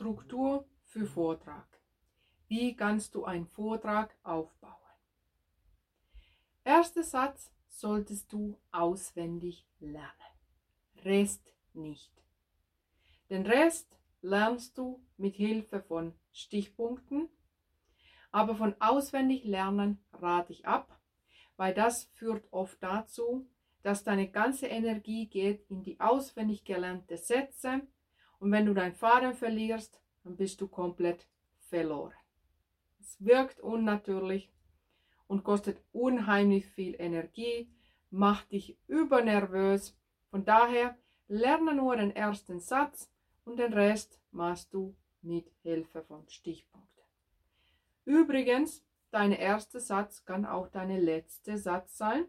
Struktur für Vortrag. Wie kannst du einen Vortrag aufbauen? Erster Satz solltest du auswendig lernen. Rest nicht. Den Rest lernst du mit Hilfe von Stichpunkten, aber von auswendig lernen rate ich ab, weil das führt oft dazu, dass deine ganze Energie geht in die auswendig gelernte Sätze und wenn du deinen Faden verlierst, dann bist du komplett verloren. Es wirkt unnatürlich und kostet unheimlich viel Energie, macht dich übernervös. Von daher lerne nur den ersten Satz und den Rest machst du mit Hilfe von Stichpunkten. Übrigens, dein erster Satz kann auch dein letzter Satz sein.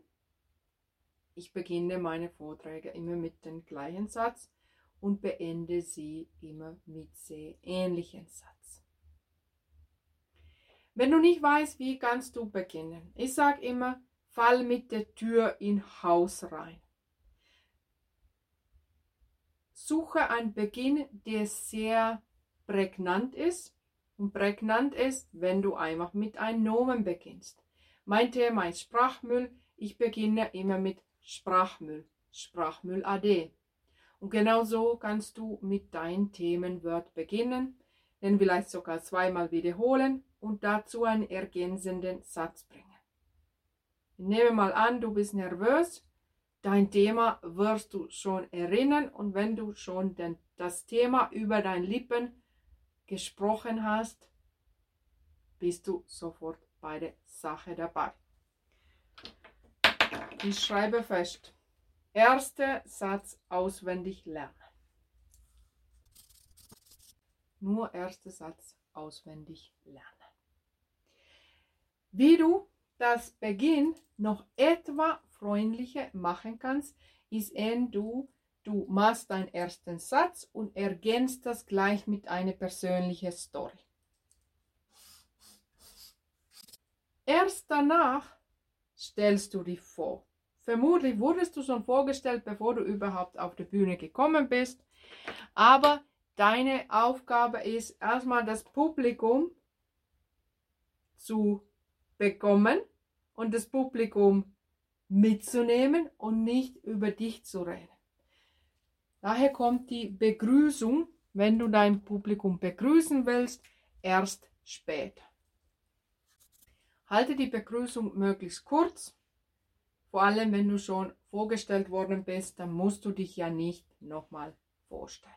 Ich beginne meine Vorträge immer mit dem gleichen Satz und beende sie immer mit sehr ähnlichen Satz. Wenn du nicht weißt, wie kannst du beginnen? Ich sage immer, fall mit der Tür in Haus rein. Suche einen Beginn, der sehr prägnant ist. Und prägnant ist, wenn du einfach mit einem Nomen beginnst. Mein Thema ist Sprachmüll. Ich beginne immer mit Sprachmüll. Sprachmüll AD. Und genau so kannst du mit deinem Themenwort beginnen, den vielleicht sogar zweimal wiederholen und dazu einen ergänzenden Satz bringen. Nehme mal an, du bist nervös. Dein Thema wirst du schon erinnern und wenn du schon den, das Thema über deine Lippen gesprochen hast, bist du sofort bei der Sache dabei. Ich schreibe fest. Erster Satz auswendig lernen. Nur erster Satz auswendig lernen. Wie du das Beginn noch etwa freundlicher machen kannst, ist, wenn du, du machst deinen ersten Satz und ergänzt das gleich mit einer persönlichen Story. Erst danach stellst du dich vor. Vermutlich wurdest du schon vorgestellt, bevor du überhaupt auf die Bühne gekommen bist. Aber deine Aufgabe ist erstmal das Publikum zu bekommen und das Publikum mitzunehmen und nicht über dich zu reden. Daher kommt die Begrüßung, wenn du dein Publikum begrüßen willst, erst später. Halte die Begrüßung möglichst kurz vor allem, wenn du schon vorgestellt worden bist, dann musst du dich ja nicht nochmal vorstellen.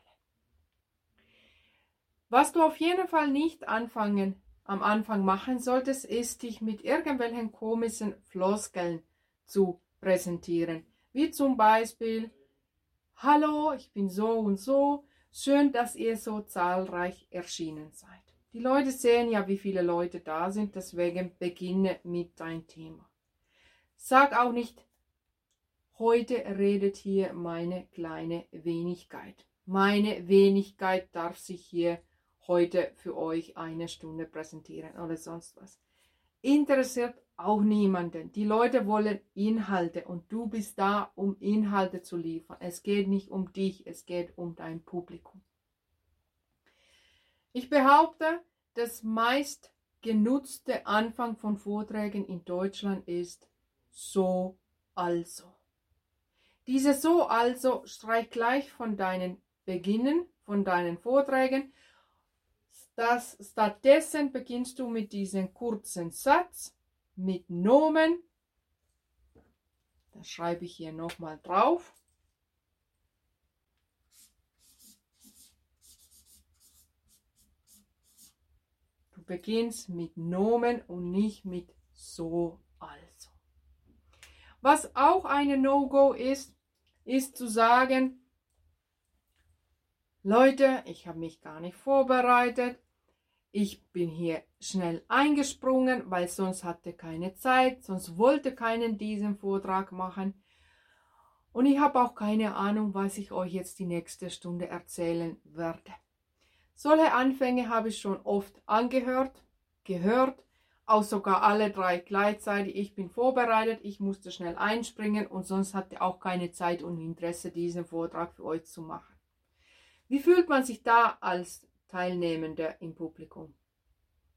Was du auf jeden Fall nicht anfangen, am Anfang machen solltest, ist dich mit irgendwelchen komischen Floskeln zu präsentieren. Wie zum Beispiel, Hallo, ich bin so und so, schön, dass ihr so zahlreich erschienen seid. Die Leute sehen ja, wie viele Leute da sind, deswegen beginne mit dein Thema. Sag auch nicht, heute redet hier meine kleine Wenigkeit. Meine Wenigkeit darf sich hier heute für euch eine Stunde präsentieren oder sonst was. Interessiert auch niemanden. Die Leute wollen Inhalte und du bist da, um Inhalte zu liefern. Es geht nicht um dich, es geht um dein Publikum. Ich behaupte, das meist genutzte Anfang von Vorträgen in Deutschland ist so also. Diese so also streich gleich von deinen Beginnen, von deinen Vorträgen. Das, stattdessen beginnst du mit diesem kurzen Satz mit Nomen. Das schreibe ich hier nochmal drauf. Du beginnst mit Nomen und nicht mit so also. Was auch eine No-Go ist, ist zu sagen, Leute, ich habe mich gar nicht vorbereitet. Ich bin hier schnell eingesprungen, weil sonst hatte keine Zeit, sonst wollte keinen diesen Vortrag machen. Und ich habe auch keine Ahnung, was ich euch jetzt die nächste Stunde erzählen werde. Solche Anfänge habe ich schon oft angehört, gehört auch sogar alle drei gleichzeitig. Ich bin vorbereitet, ich musste schnell einspringen und sonst hatte auch keine Zeit und Interesse, diesen Vortrag für euch zu machen. Wie fühlt man sich da als Teilnehmende im Publikum.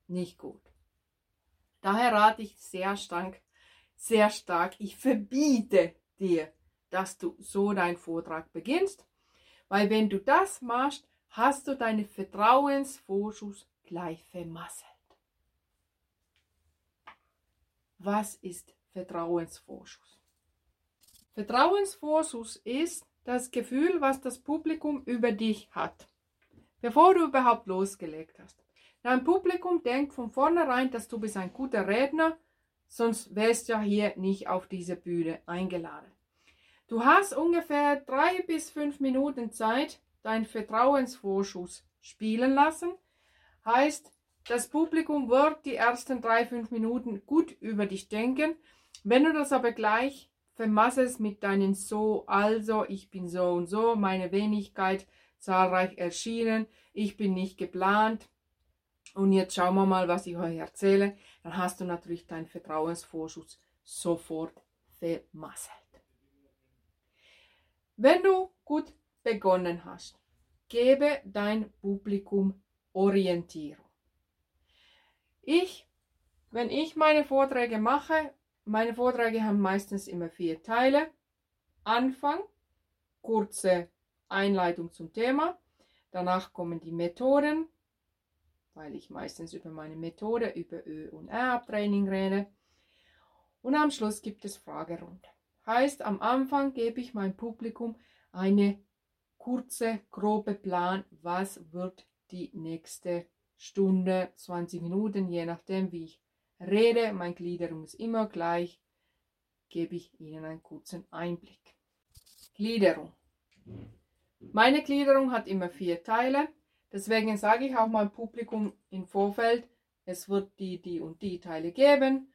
Nicht gut. Daher rate ich sehr stark, sehr stark, ich verbiete dir, dass du so deinen Vortrag beginnst, weil wenn du das machst, hast du deinen Vertrauensvorschuss gleich vermasselt. Was ist Vertrauensvorschuss? Vertrauensvorschuss ist das Gefühl, was das Publikum über dich hat, bevor du überhaupt losgelegt hast. Dein Publikum denkt von vornherein, dass du bist ein guter Redner, sonst wärst du ja hier nicht auf diese Bühne eingeladen. Du hast ungefähr drei bis fünf Minuten Zeit, deinen Vertrauensvorschuss spielen lassen. Heißt, das Publikum wird die ersten drei, fünf Minuten gut über dich denken. Wenn du das aber gleich vermasselst mit deinen so, also, ich bin so und so, meine Wenigkeit zahlreich erschienen, ich bin nicht geplant, und jetzt schauen wir mal, was ich euch erzähle. Dann hast du natürlich deinen Vertrauensvorschuss sofort vermasselt. Wenn du gut begonnen hast, gebe dein Publikum Orientierung. Ich, wenn ich meine Vorträge mache, meine Vorträge haben meistens immer vier Teile. Anfang, kurze Einleitung zum Thema. Danach kommen die Methoden, weil ich meistens über meine Methode, über Ö- und R-Training rede. Und am Schluss gibt es Fragerunde. Heißt, am Anfang gebe ich meinem Publikum eine kurze, grobe Plan, was wird die nächste Stunde, 20 Minuten, je nachdem, wie ich rede. Meine Gliederung ist immer gleich, gebe ich Ihnen einen kurzen Einblick. Gliederung. Meine Gliederung hat immer vier Teile. Deswegen sage ich auch meinem Publikum im Vorfeld, es wird die, die und die Teile geben.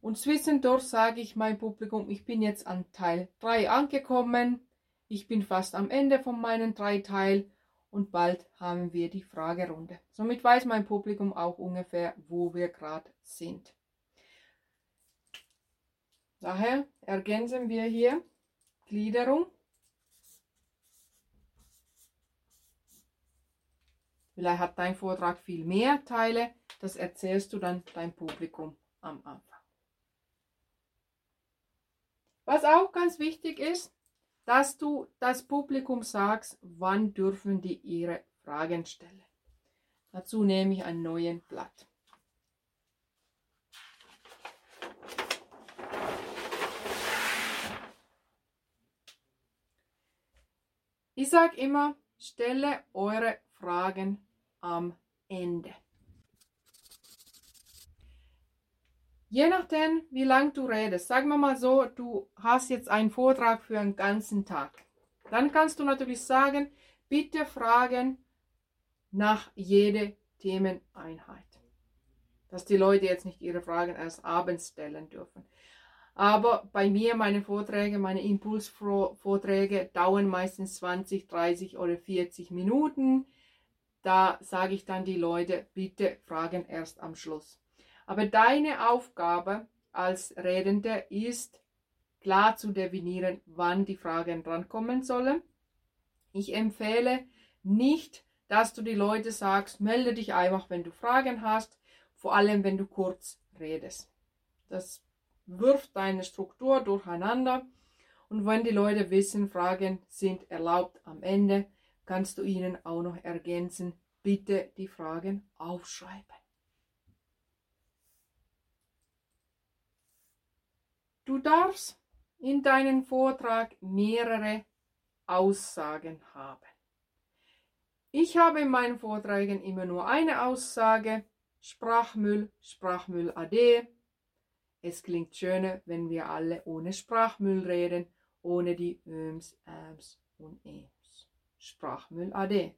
Und zwischendurch sage ich meinem Publikum, ich bin jetzt an Teil 3 angekommen. Ich bin fast am Ende von meinen drei Teilen und bald haben wir die Fragerunde. Somit weiß mein Publikum auch ungefähr, wo wir gerade sind. Daher ergänzen wir hier Gliederung Vielleicht hat dein Vortrag viel mehr Teile. Das erzählst du dann deinem Publikum am Anfang. Was auch ganz wichtig ist, dass du das Publikum sagst, wann dürfen die ihre Fragen stellen. Dazu nehme ich ein neues Blatt. Ich sage immer, stelle eure Fragen am Ende. Je nachdem, wie lang du redest, sagen wir mal so, du hast jetzt einen Vortrag für einen ganzen Tag. Dann kannst du natürlich sagen, bitte fragen nach jeder Themeneinheit. Dass die Leute jetzt nicht ihre Fragen erst abends stellen dürfen. Aber bei mir, meine Vorträge, meine Impulsvorträge dauern meistens 20, 30 oder 40 Minuten. Da sage ich dann die Leute, bitte fragen erst am Schluss. Aber deine Aufgabe als Redende ist klar zu definieren, wann die Fragen drankommen sollen. Ich empfehle nicht, dass du die Leute sagst, melde dich einfach, wenn du Fragen hast, vor allem wenn du kurz redest. Das wirft deine Struktur durcheinander und wenn die Leute wissen, Fragen sind erlaubt am Ende, kannst du ihnen auch noch ergänzen, bitte die Fragen aufschreiben. Du darfst in deinem Vortrag mehrere Aussagen haben. Ich habe in meinen Vorträgen immer nur eine Aussage, Sprachmüll, Sprachmüll AD. Es klingt schöner, wenn wir alle ohne Sprachmüll reden, ohne die Öms, Äms und Ems. Sprachmüll AD.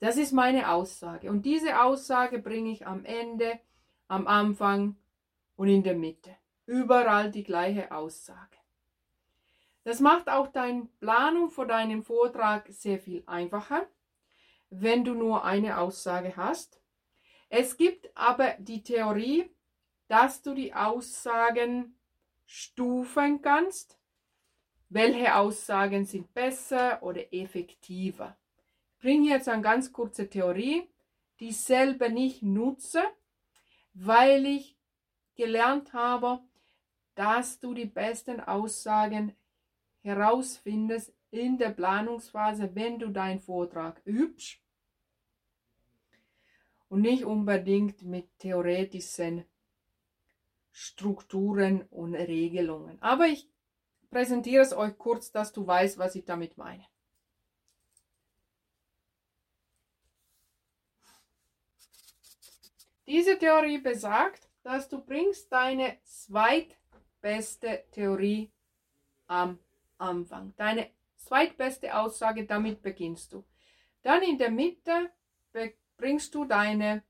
Das ist meine Aussage. Und diese Aussage bringe ich am Ende, am Anfang und in der Mitte. Überall die gleiche Aussage. Das macht auch deine Planung für deinen Vortrag sehr viel einfacher, wenn du nur eine Aussage hast. Es gibt aber die Theorie, dass du die Aussagen stufen kannst. Welche Aussagen sind besser oder effektiver? bringe jetzt eine ganz kurze Theorie. dieselbe nicht nutze, weil ich gelernt habe, dass du die besten Aussagen herausfindest in der Planungsphase, wenn du deinen Vortrag übst und nicht unbedingt mit theoretischen Strukturen und Regelungen. Aber ich präsentiere es euch kurz, dass du weißt, was ich damit meine. Diese Theorie besagt, dass du bringst deine zweitbeste Theorie am Anfang. Deine zweitbeste Aussage, damit beginnst du. Dann in der Mitte bringst du deine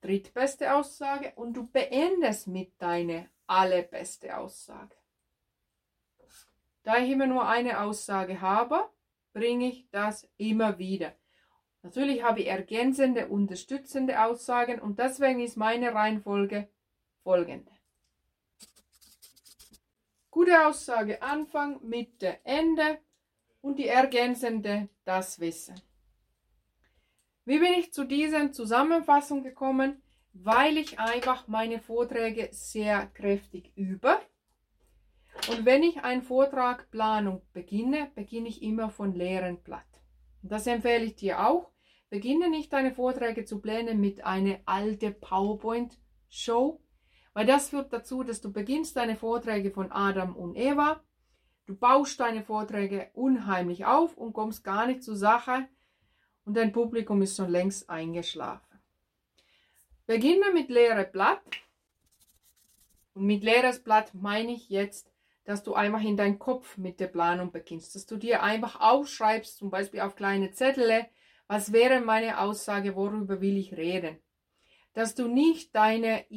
drittbeste Aussage und du beendest mit deiner allerbeste Aussage. Da ich immer nur eine Aussage habe, bringe ich das immer wieder. Natürlich habe ich ergänzende, unterstützende Aussagen und deswegen ist meine Reihenfolge folgende. Gute Aussage Anfang, Mitte, Ende und die ergänzende das Wissen. Wie bin ich zu dieser Zusammenfassung gekommen? Weil ich einfach meine Vorträge sehr kräftig übe. Und wenn ich einen Vortrag Planung beginne, beginne ich immer von leeren Blatt. Das empfehle ich dir auch. Beginne nicht deine Vorträge zu planen mit einer alten PowerPoint-Show, weil das führt dazu, dass du beginnst deine Vorträge von Adam und Eva, du baust deine Vorträge unheimlich auf und kommst gar nicht zur Sache und dein Publikum ist schon längst eingeschlafen. Beginne mit leerem Blatt. Und mit leeres Blatt meine ich jetzt, dass du einfach in deinen Kopf mit der Planung beginnst, dass du dir einfach aufschreibst, zum Beispiel auf kleine Zettel, was wäre meine Aussage, worüber will ich reden? Dass du nicht deine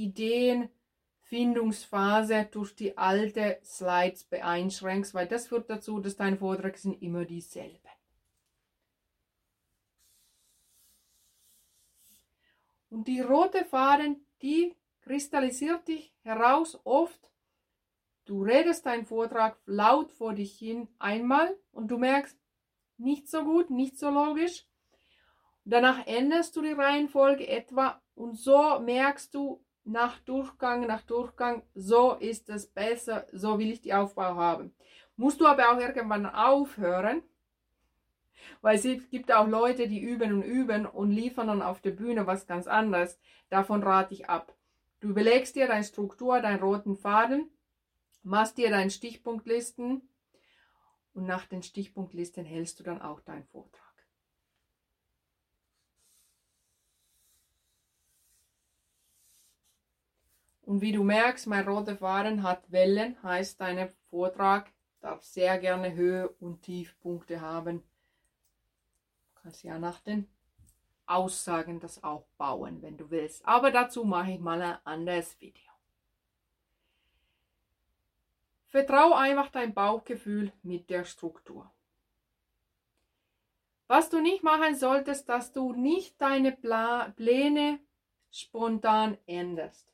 Ideenfindungsphase durch die alte Slides beeinschränkst, weil das führt dazu, dass deine Vorträge sind immer dieselben. Und die rote Faden, die kristallisiert dich heraus oft. Du redest deinen Vortrag laut vor dich hin einmal und du merkst, nicht so gut, nicht so logisch. Danach änderst du die Reihenfolge etwa und so merkst du nach Durchgang, nach Durchgang, so ist es besser, so will ich die Aufbau haben. Musst du aber auch irgendwann aufhören, weil es gibt auch Leute, die üben und üben und liefern dann auf der Bühne was ganz anderes. Davon rate ich ab. Du überlegst dir deine Struktur, deinen roten Faden, machst dir deine Stichpunktlisten und nach den Stichpunktlisten hältst du dann auch deinen Vortrag. Und wie du merkst, mein roter Faden hat Wellen, heißt dein Vortrag darf sehr gerne Höhe und Tiefpunkte haben. Du kannst ja nach den Aussagen das auch bauen, wenn du willst. Aber dazu mache ich mal ein anderes Video. Vertrau einfach dein Bauchgefühl mit der Struktur. Was du nicht machen solltest, dass du nicht deine Pläne spontan änderst.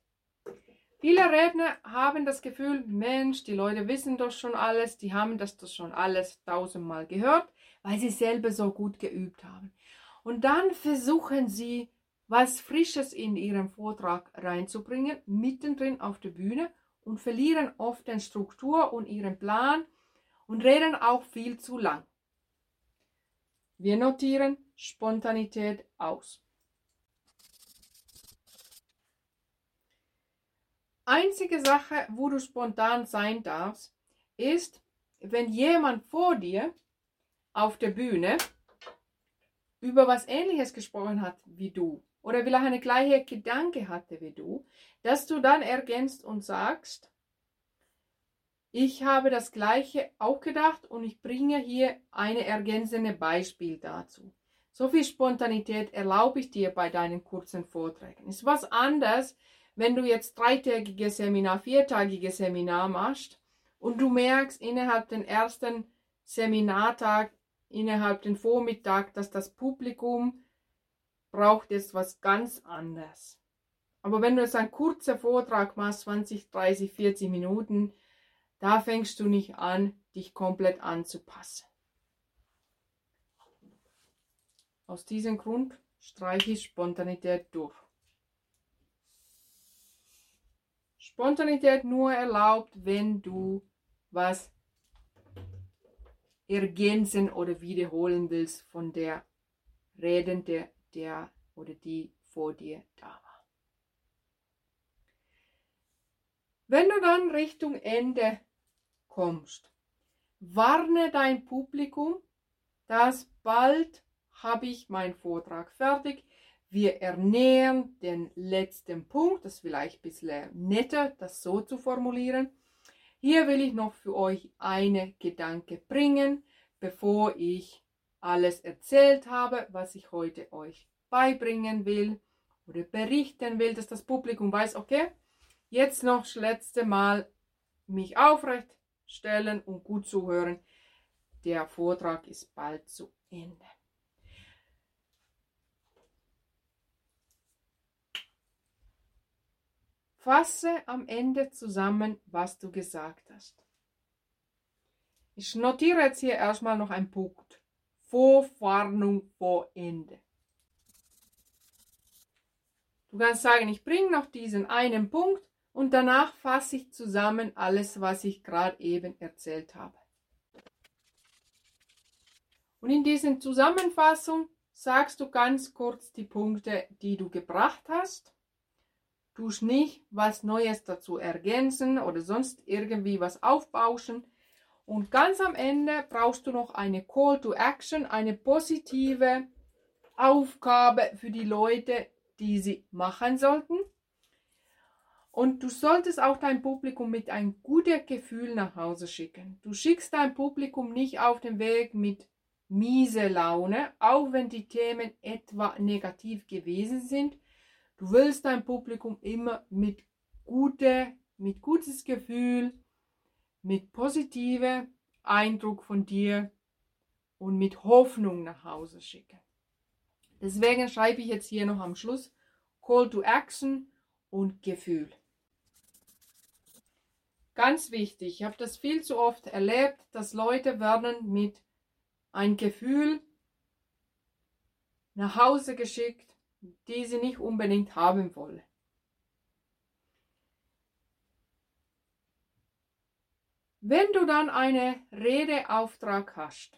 Viele Redner haben das Gefühl, Mensch, die Leute wissen doch schon alles, die haben das doch schon alles tausendmal gehört, weil sie selber so gut geübt haben. Und dann versuchen sie, was Frisches in ihren Vortrag reinzubringen, mittendrin auf der Bühne und verlieren oft den Struktur und ihren Plan und reden auch viel zu lang. Wir notieren Spontanität aus. Einzige Sache, wo du spontan sein darfst, ist, wenn jemand vor dir auf der Bühne über was Ähnliches gesprochen hat wie du oder vielleicht eine gleiche Gedanke hatte wie du, dass du dann ergänzt und sagst, ich habe das Gleiche auch gedacht und ich bringe hier eine ergänzende Beispiel dazu. So viel Spontanität erlaube ich dir bei deinen kurzen Vorträgen. Ist was anderes, wenn du jetzt dreitägige Seminar, viertägige Seminar machst und du merkst innerhalb den ersten Seminartag, innerhalb den Vormittag, dass das Publikum braucht jetzt was ganz anderes. Aber wenn du jetzt einen kurzen Vortrag machst, 20, 30, 40 Minuten, da fängst du nicht an, dich komplett anzupassen. Aus diesem Grund streiche ich Spontanität durch. Spontanität nur erlaubt, wenn du was ergänzen oder wiederholen willst von der Redende, der oder die vor dir da war. Wenn du dann Richtung Ende kommst, warne dein Publikum, dass bald habe ich meinen Vortrag fertig. Wir ernähren den letzten Punkt, das ist vielleicht ein bisschen netter, das so zu formulieren. Hier will ich noch für euch eine Gedanke bringen, bevor ich alles erzählt habe, was ich heute euch beibringen will oder berichten will, dass das Publikum weiß, okay, jetzt noch das letzte Mal mich aufrecht stellen und gut zuhören. Der Vortrag ist bald zu Ende. Fasse am Ende zusammen, was du gesagt hast. Ich notiere jetzt hier erstmal noch einen Punkt. Vorwarnung vor Ende. Du kannst sagen, ich bringe noch diesen einen Punkt und danach fasse ich zusammen alles, was ich gerade eben erzählt habe. Und in diesen Zusammenfassung sagst du ganz kurz die Punkte, die du gebracht hast tust nicht was Neues dazu ergänzen oder sonst irgendwie was aufbauschen. Und ganz am Ende brauchst du noch eine Call to Action, eine positive Aufgabe für die Leute, die sie machen sollten. Und du solltest auch dein Publikum mit einem guten Gefühl nach Hause schicken. Du schickst dein Publikum nicht auf den Weg mit miese Laune, auch wenn die Themen etwa negativ gewesen sind, Du willst dein Publikum immer mit gute, mit gutes Gefühl, mit positivem Eindruck von dir und mit Hoffnung nach Hause schicken. Deswegen schreibe ich jetzt hier noch am Schluss Call to Action und Gefühl. Ganz wichtig, ich habe das viel zu oft erlebt, dass Leute werden mit ein Gefühl nach Hause geschickt, die sie nicht unbedingt haben wollen. Wenn du dann einen Redeauftrag hast,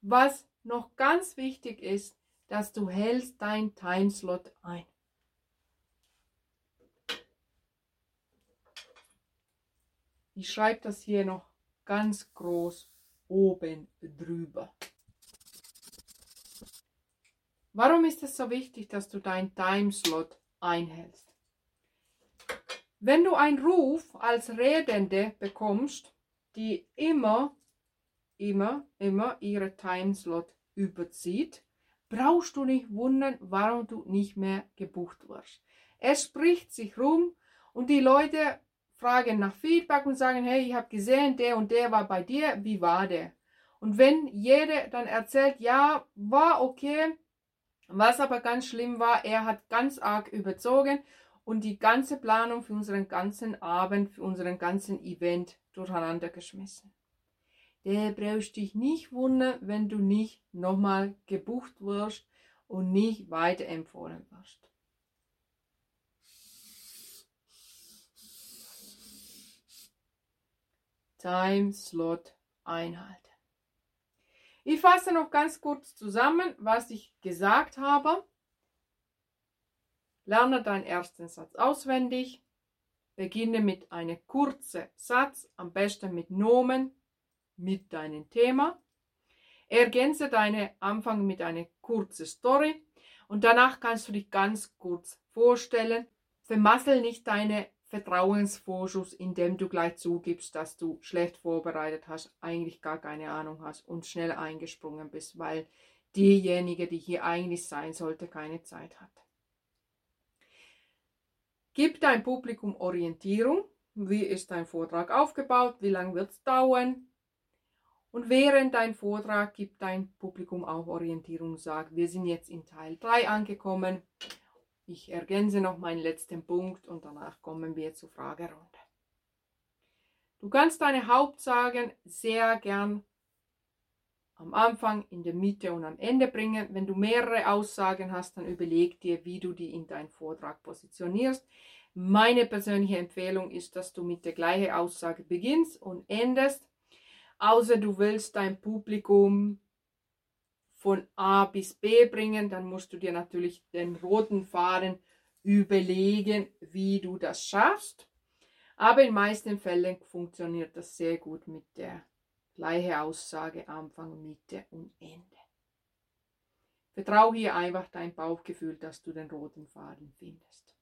was noch ganz wichtig ist, dass du hältst dein Timeslot ein. Ich schreibe das hier noch ganz groß oben drüber. Warum ist es so wichtig, dass du deinen Timeslot einhältst? Wenn du einen Ruf als Redende bekommst, die immer, immer, immer ihre Timeslot überzieht, brauchst du nicht wundern, warum du nicht mehr gebucht wirst. Es spricht sich rum und die Leute fragen nach Feedback und sagen, hey, ich habe gesehen, der und der war bei dir, wie war der? Und wenn jeder dann erzählt, ja, war okay, was aber ganz schlimm war, er hat ganz arg überzogen und die ganze Planung für unseren ganzen Abend, für unseren ganzen Event durcheinander geschmissen. Der brauchst dich nicht wundern, wenn du nicht nochmal gebucht wirst und nicht weiterempfohlen wirst. Time Slot einhalten. Ich fasse noch ganz kurz zusammen, was ich gesagt habe. Lerne deinen ersten Satz auswendig. Beginne mit einem kurzen Satz, am besten mit Nomen, mit deinem Thema. Ergänze deinen Anfang mit einer kurzen Story und danach kannst du dich ganz kurz vorstellen. Vermassel nicht deine Vertrauensvorschuss, indem du gleich zugibst, dass du schlecht vorbereitet hast, eigentlich gar keine Ahnung hast und schnell eingesprungen bist, weil diejenige, die hier eigentlich sein sollte, keine Zeit hat. Gib dein Publikum Orientierung. Wie ist dein Vortrag aufgebaut? Wie lange wird es dauern? Und während dein Vortrag gibt dein Publikum auch Orientierung. Sag, wir sind jetzt in Teil 3 angekommen ich ergänze noch meinen letzten Punkt und danach kommen wir zur Fragerunde. Du kannst deine Hauptsagen sehr gern am Anfang, in der Mitte und am Ende bringen. Wenn du mehrere Aussagen hast, dann überleg dir, wie du die in deinen Vortrag positionierst. Meine persönliche Empfehlung ist, dass du mit der gleichen Aussage beginnst und endest, außer du willst dein Publikum von A bis B bringen, dann musst du dir natürlich den roten Faden überlegen, wie du das schaffst. Aber in meisten Fällen funktioniert das sehr gut mit der gleichen Aussage Anfang, Mitte und Ende. Vertraue hier einfach dein Bauchgefühl, dass du den roten Faden findest.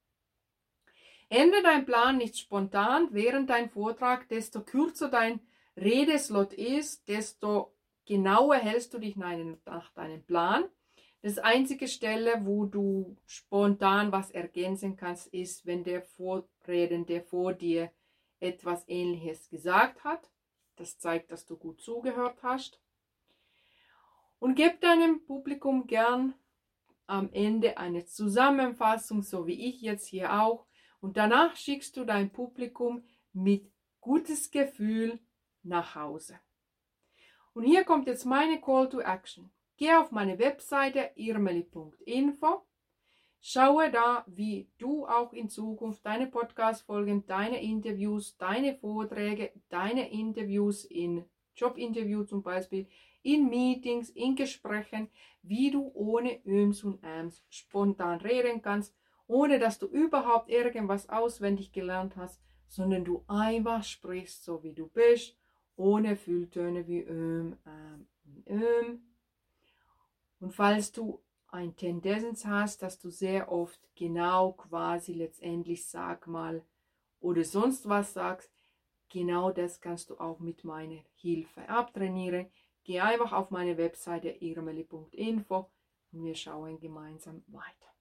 Ändere dein Plan nicht spontan während dein Vortrag, desto kürzer dein Redeslot ist, desto genauer hältst du dich nach deinem Plan. Das einzige Stelle, wo du spontan was ergänzen kannst, ist, wenn der Vorredende vor dir etwas Ähnliches gesagt hat. Das zeigt, dass du gut zugehört hast. Und gib deinem Publikum gern am Ende eine Zusammenfassung, so wie ich jetzt hier auch. Und danach schickst du dein Publikum mit gutes Gefühl nach Hause. Und hier kommt jetzt meine Call to Action. Geh auf meine Webseite irmeli.info. Schaue da, wie du auch in Zukunft deine Podcast-Folgen, deine Interviews, deine Vorträge, deine Interviews in Jobinterview zum Beispiel, in Meetings, in Gesprächen, wie du ohne Öms und Äms spontan reden kannst, ohne dass du überhaupt irgendwas auswendig gelernt hast, sondern du einfach sprichst, so wie du bist, ohne Fülltöne wie Öm, Ähm, Öm. Und falls du ein Tendenz hast, dass du sehr oft genau quasi letztendlich sag mal oder sonst was sagst, genau das kannst du auch mit meiner Hilfe abtrainieren. Geh einfach auf meine Webseite irmeli.info und wir schauen gemeinsam weiter.